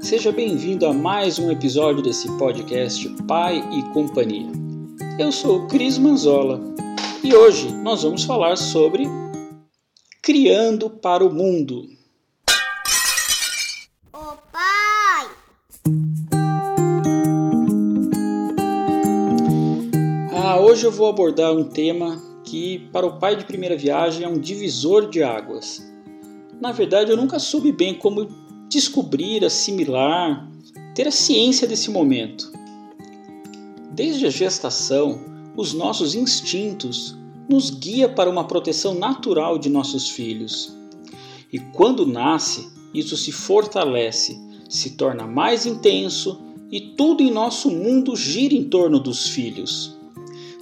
Seja bem-vindo a mais um episódio desse podcast Pai e Companhia. Eu sou Cris Manzola e hoje nós vamos falar sobre Criando para o Mundo. Ô pai! Ah, hoje eu vou abordar um tema que, para o pai de primeira viagem, é um divisor de águas. Na verdade, eu nunca soube bem como descobrir, assimilar, ter a ciência desse momento. Desde a gestação, os nossos instintos nos guia para uma proteção natural de nossos filhos. E quando nasce, isso se fortalece, se torna mais intenso e tudo em nosso mundo gira em torno dos filhos.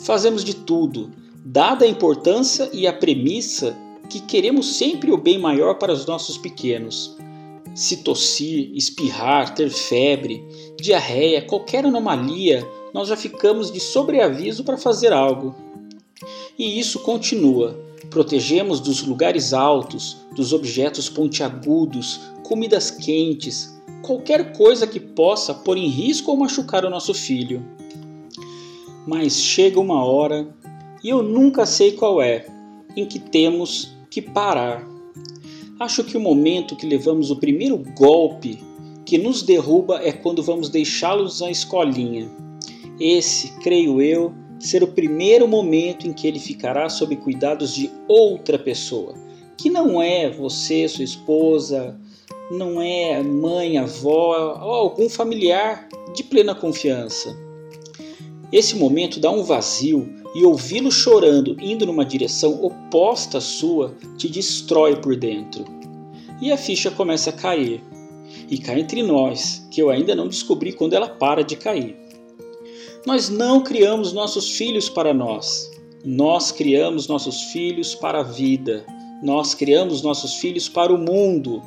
Fazemos de tudo, dada a importância e a premissa que queremos sempre o bem maior para os nossos pequenos. Se tossir, espirrar, ter febre, diarreia, qualquer anomalia, nós já ficamos de sobreaviso para fazer algo. E isso continua. Protegemos dos lugares altos, dos objetos pontiagudos, comidas quentes, qualquer coisa que possa pôr em risco ou machucar o nosso filho. Mas chega uma hora, e eu nunca sei qual é, em que temos que parar Acho que o momento que levamos o primeiro golpe que nos derruba é quando vamos deixá-los na escolinha. Esse, creio eu, ser o primeiro momento em que ele ficará sob cuidados de outra pessoa, que não é você, sua esposa, não é mãe, avó ou algum familiar de plena confiança. Esse momento dá um vazio e ouvi-lo chorando indo numa direção oposta à sua te destrói por dentro. E a ficha começa a cair. E cá entre nós, que eu ainda não descobri quando ela para de cair. Nós não criamos nossos filhos para nós. Nós criamos nossos filhos para a vida. Nós criamos nossos filhos para o mundo.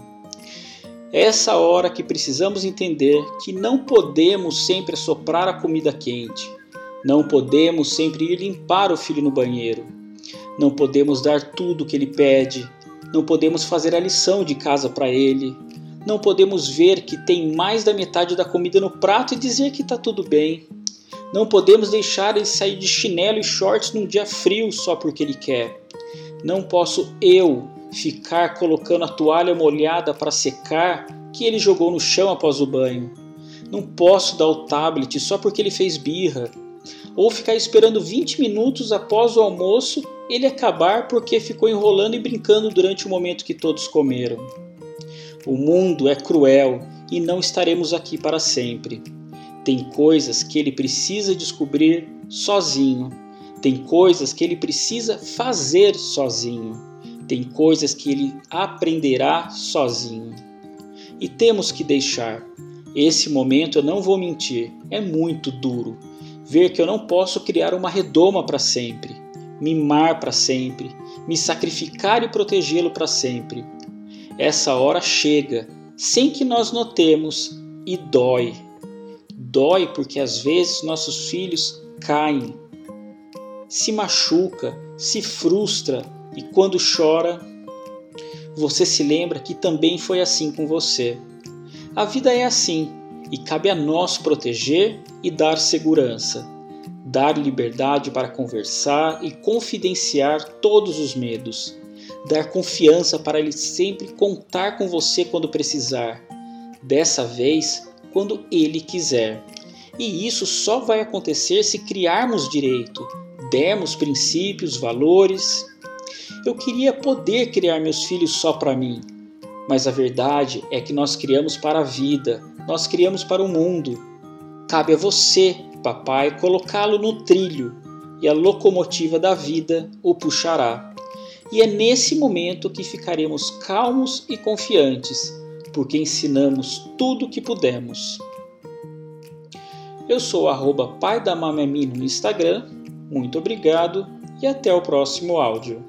Essa hora que precisamos entender que não podemos sempre soprar a comida quente, não podemos sempre ir limpar o filho no banheiro. Não podemos dar tudo o que ele pede. Não podemos fazer a lição de casa para ele. Não podemos ver que tem mais da metade da comida no prato e dizer que está tudo bem. Não podemos deixar ele sair de chinelo e shorts num dia frio só porque ele quer. Não posso eu ficar colocando a toalha molhada para secar que ele jogou no chão após o banho. Não posso dar o tablet só porque ele fez birra ou ficar esperando 20 minutos após o almoço ele acabar porque ficou enrolando e brincando durante o momento que todos comeram. O mundo é cruel e não estaremos aqui para sempre. Tem coisas que ele precisa descobrir sozinho. Tem coisas que ele precisa fazer sozinho. Tem coisas que ele aprenderá sozinho. E temos que deixar. Esse momento eu não vou mentir, é muito duro ver que eu não posso criar uma redoma para sempre, mimar para sempre, me sacrificar e protegê-lo para sempre. Essa hora chega, sem que nós notemos, e dói. Dói porque às vezes nossos filhos caem, se machuca, se frustra e quando chora, você se lembra que também foi assim com você. A vida é assim e cabe a nós proteger e dar segurança, dar liberdade para conversar e confidenciar todos os medos, dar confiança para ele sempre contar com você quando precisar, dessa vez quando ele quiser. E isso só vai acontecer se criarmos direito, dermos princípios, valores. Eu queria poder criar meus filhos só para mim, mas a verdade é que nós criamos para a vida, nós criamos para o mundo. Cabe a você, papai, colocá-lo no trilho e a locomotiva da vida o puxará. E é nesse momento que ficaremos calmos e confiantes, porque ensinamos tudo o que pudemos. Eu sou arroba pai da no Instagram. Muito obrigado e até o próximo áudio.